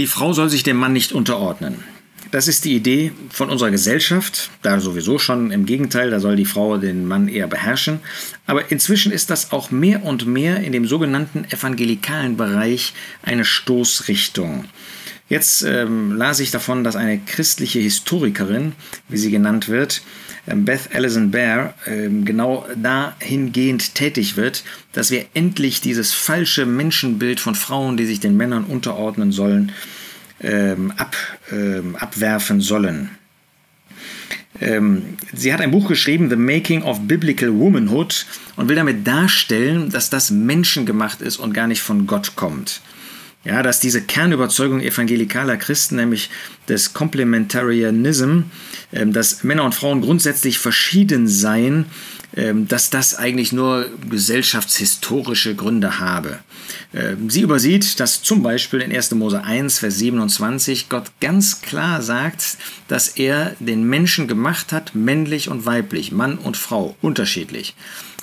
Die Frau soll sich dem Mann nicht unterordnen. Das ist die Idee von unserer Gesellschaft, da sowieso schon im Gegenteil, da soll die Frau den Mann eher beherrschen. Aber inzwischen ist das auch mehr und mehr in dem sogenannten evangelikalen Bereich eine Stoßrichtung. Jetzt ähm, las ich davon, dass eine christliche Historikerin, wie sie genannt wird, Beth Allison Bear, ähm, genau dahingehend tätig wird, dass wir endlich dieses falsche Menschenbild von Frauen, die sich den Männern unterordnen sollen, ähm, ab, ähm, abwerfen sollen. Ähm, sie hat ein Buch geschrieben, The Making of Biblical Womanhood, und will damit darstellen, dass das menschengemacht ist und gar nicht von Gott kommt. Ja, dass diese Kernüberzeugung evangelikaler Christen, nämlich des Complementarianism, ähm, dass Männer und Frauen grundsätzlich verschieden seien, dass das eigentlich nur gesellschaftshistorische Gründe habe. Ähm, sie übersieht, dass zum Beispiel in 1. Mose 1, Vers 27 Gott ganz klar sagt, dass er den Menschen gemacht hat, männlich und weiblich, Mann und Frau, unterschiedlich.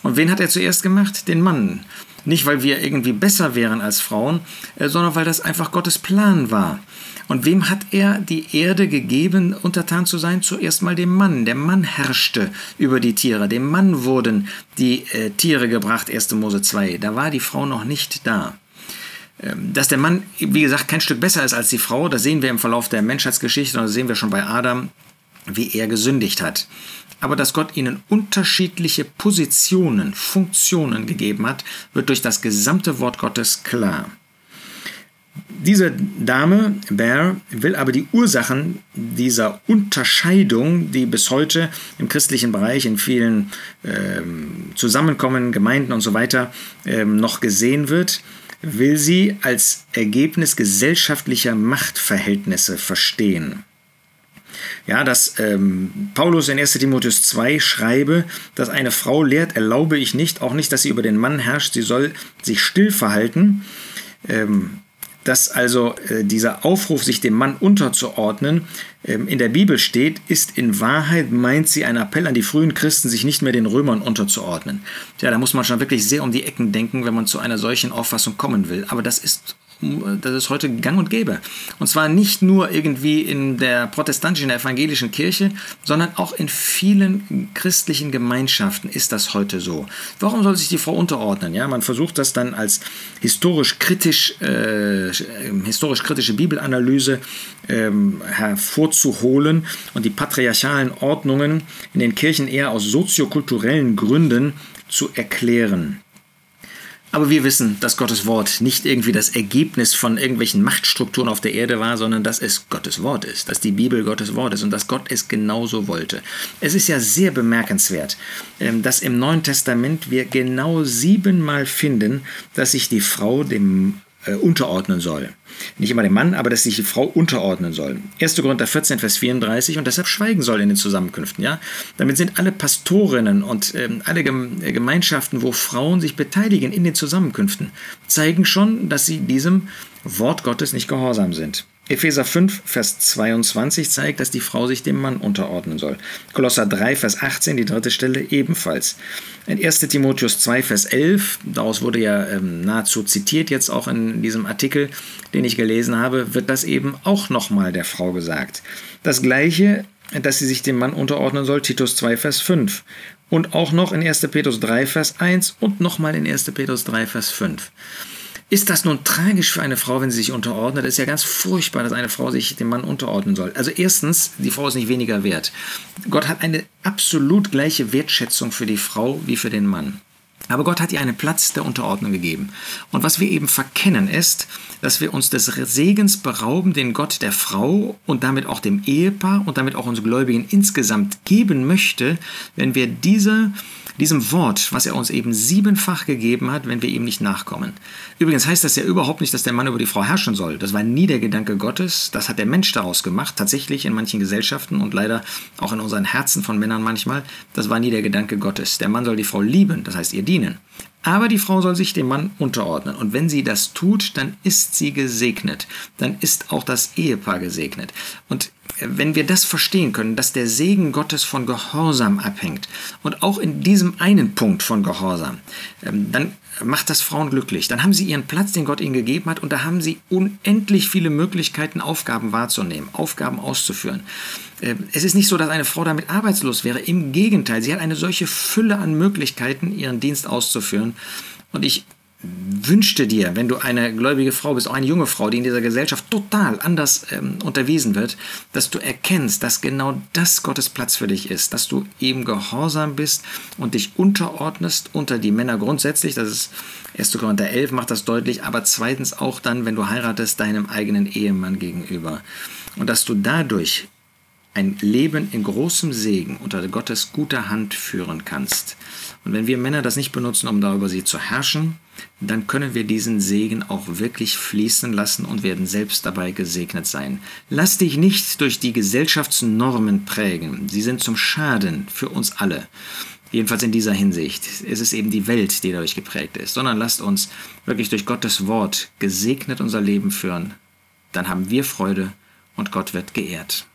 Und wen hat er zuerst gemacht? Den Mann. Nicht, weil wir irgendwie besser wären als Frauen, äh, sondern weil das einfach Gottes Plan war. Und wem hat er die Erde gegeben, untertan zu sein? Zuerst mal dem Mann. Der Mann herrschte über die Tiere. Dem Mann wurden die äh, Tiere gebracht, 1. Mose 2. Da war die Frau noch nicht da. Ähm, dass der Mann, wie gesagt, kein Stück besser ist als die Frau, das sehen wir im Verlauf der Menschheitsgeschichte und das sehen wir schon bei Adam, wie er gesündigt hat. Aber dass Gott ihnen unterschiedliche Positionen, Funktionen gegeben hat, wird durch das gesamte Wort Gottes klar. Diese Dame, Bear, will aber die Ursachen dieser Unterscheidung, die bis heute im christlichen Bereich in vielen ähm, Zusammenkommen, Gemeinden und so weiter ähm, noch gesehen wird, will sie als Ergebnis gesellschaftlicher Machtverhältnisse verstehen. Ja, dass ähm, Paulus in 1 Timotheus 2 schreibe, dass eine Frau lehrt, erlaube ich nicht, auch nicht, dass sie über den Mann herrscht, sie soll sich still verhalten. Ähm, dass also äh, dieser Aufruf, sich dem Mann unterzuordnen, ähm, in der Bibel steht, ist in Wahrheit, meint sie, ein Appell an die frühen Christen, sich nicht mehr den Römern unterzuordnen. Ja, da muss man schon wirklich sehr um die Ecken denken, wenn man zu einer solchen Auffassung kommen will. Aber das ist das ist heute gang und gäbe. Und zwar nicht nur irgendwie in der protestantischen, der evangelischen Kirche, sondern auch in vielen christlichen Gemeinschaften ist das heute so. Warum soll sich die Frau unterordnen? Ja, man versucht das dann als historisch kritisch, äh, historisch kritische Bibelanalyse ähm, hervorzuholen und die patriarchalen Ordnungen in den Kirchen eher aus soziokulturellen Gründen zu erklären. Aber wir wissen, dass Gottes Wort nicht irgendwie das Ergebnis von irgendwelchen Machtstrukturen auf der Erde war, sondern dass es Gottes Wort ist, dass die Bibel Gottes Wort ist und dass Gott es genauso wollte. Es ist ja sehr bemerkenswert, ähm, dass im Neuen Testament wir genau siebenmal finden, dass sich die Frau dem äh, unterordnen soll. Nicht immer dem Mann, aber dass sich die Frau unterordnen soll. 1. Korinther 14, Vers 34 und deshalb schweigen soll in den Zusammenkünften. Ja? Damit sind alle Pastorinnen und ähm, alle äh, Gemeinschaften, wo Frauen sich beteiligen in den Zusammenkünften, zeigen schon, dass sie diesem Wort Gottes nicht gehorsam sind. Epheser 5, Vers 22 zeigt, dass die Frau sich dem Mann unterordnen soll. Kolosser 3, Vers 18, die dritte Stelle ebenfalls. In 1 Timotheus 2, Vers 11, daraus wurde ja ähm, nahezu zitiert jetzt auch in diesem Artikel, den ich gelesen habe, wird das eben auch nochmal der Frau gesagt. Das gleiche, dass sie sich dem Mann unterordnen soll, Titus 2, Vers 5. Und auch noch in 1. Petrus 3, Vers 1 und nochmal in 1. Petrus 3, Vers 5. Ist das nun tragisch für eine Frau, wenn sie sich unterordnet? Es ist ja ganz furchtbar, dass eine Frau sich dem Mann unterordnen soll. Also erstens, die Frau ist nicht weniger wert. Gott hat eine absolut gleiche Wertschätzung für die Frau wie für den Mann. Aber Gott hat ihr einen Platz der Unterordnung gegeben. Und was wir eben verkennen ist, dass wir uns des Segens berauben, den Gott der Frau und damit auch dem Ehepaar und damit auch uns Gläubigen insgesamt geben möchte, wenn wir diese diesem Wort, was er uns eben siebenfach gegeben hat, wenn wir ihm nicht nachkommen. Übrigens heißt das ja überhaupt nicht, dass der Mann über die Frau herrschen soll. Das war nie der Gedanke Gottes. Das hat der Mensch daraus gemacht, tatsächlich in manchen Gesellschaften und leider auch in unseren Herzen von Männern manchmal. Das war nie der Gedanke Gottes. Der Mann soll die Frau lieben, das heißt ihr dienen. Aber die Frau soll sich dem Mann unterordnen. Und wenn sie das tut, dann ist sie gesegnet. Dann ist auch das Ehepaar gesegnet. Und wenn wir das verstehen können, dass der Segen Gottes von Gehorsam abhängt und auch in diesem einen Punkt von Gehorsam, ähm, dann macht das Frauen glücklich. Dann haben sie ihren Platz, den Gott ihnen gegeben hat, und da haben sie unendlich viele Möglichkeiten, Aufgaben wahrzunehmen, Aufgaben auszuführen. Ähm, es ist nicht so, dass eine Frau damit arbeitslos wäre. Im Gegenteil, sie hat eine solche Fülle an Möglichkeiten, ihren Dienst auszuführen. Und ich wünschte dir, wenn du eine gläubige Frau bist, auch eine junge Frau, die in dieser Gesellschaft total anders ähm, unterwiesen wird, dass du erkennst, dass genau das Gottes Platz für dich ist, dass du eben gehorsam bist und dich unterordnest unter die Männer grundsätzlich, das ist 1. Korinther 11 macht das deutlich, aber zweitens auch dann, wenn du heiratest, deinem eigenen Ehemann gegenüber. Und dass du dadurch ein Leben in großem Segen unter Gottes guter Hand führen kannst. Und wenn wir Männer das nicht benutzen, um darüber sie zu herrschen, dann können wir diesen Segen auch wirklich fließen lassen und werden selbst dabei gesegnet sein. Lass dich nicht durch die Gesellschaftsnormen prägen. Sie sind zum Schaden für uns alle. Jedenfalls in dieser Hinsicht. Es ist eben die Welt, die dadurch geprägt ist. Sondern lasst uns wirklich durch Gottes Wort gesegnet unser Leben führen. Dann haben wir Freude und Gott wird geehrt.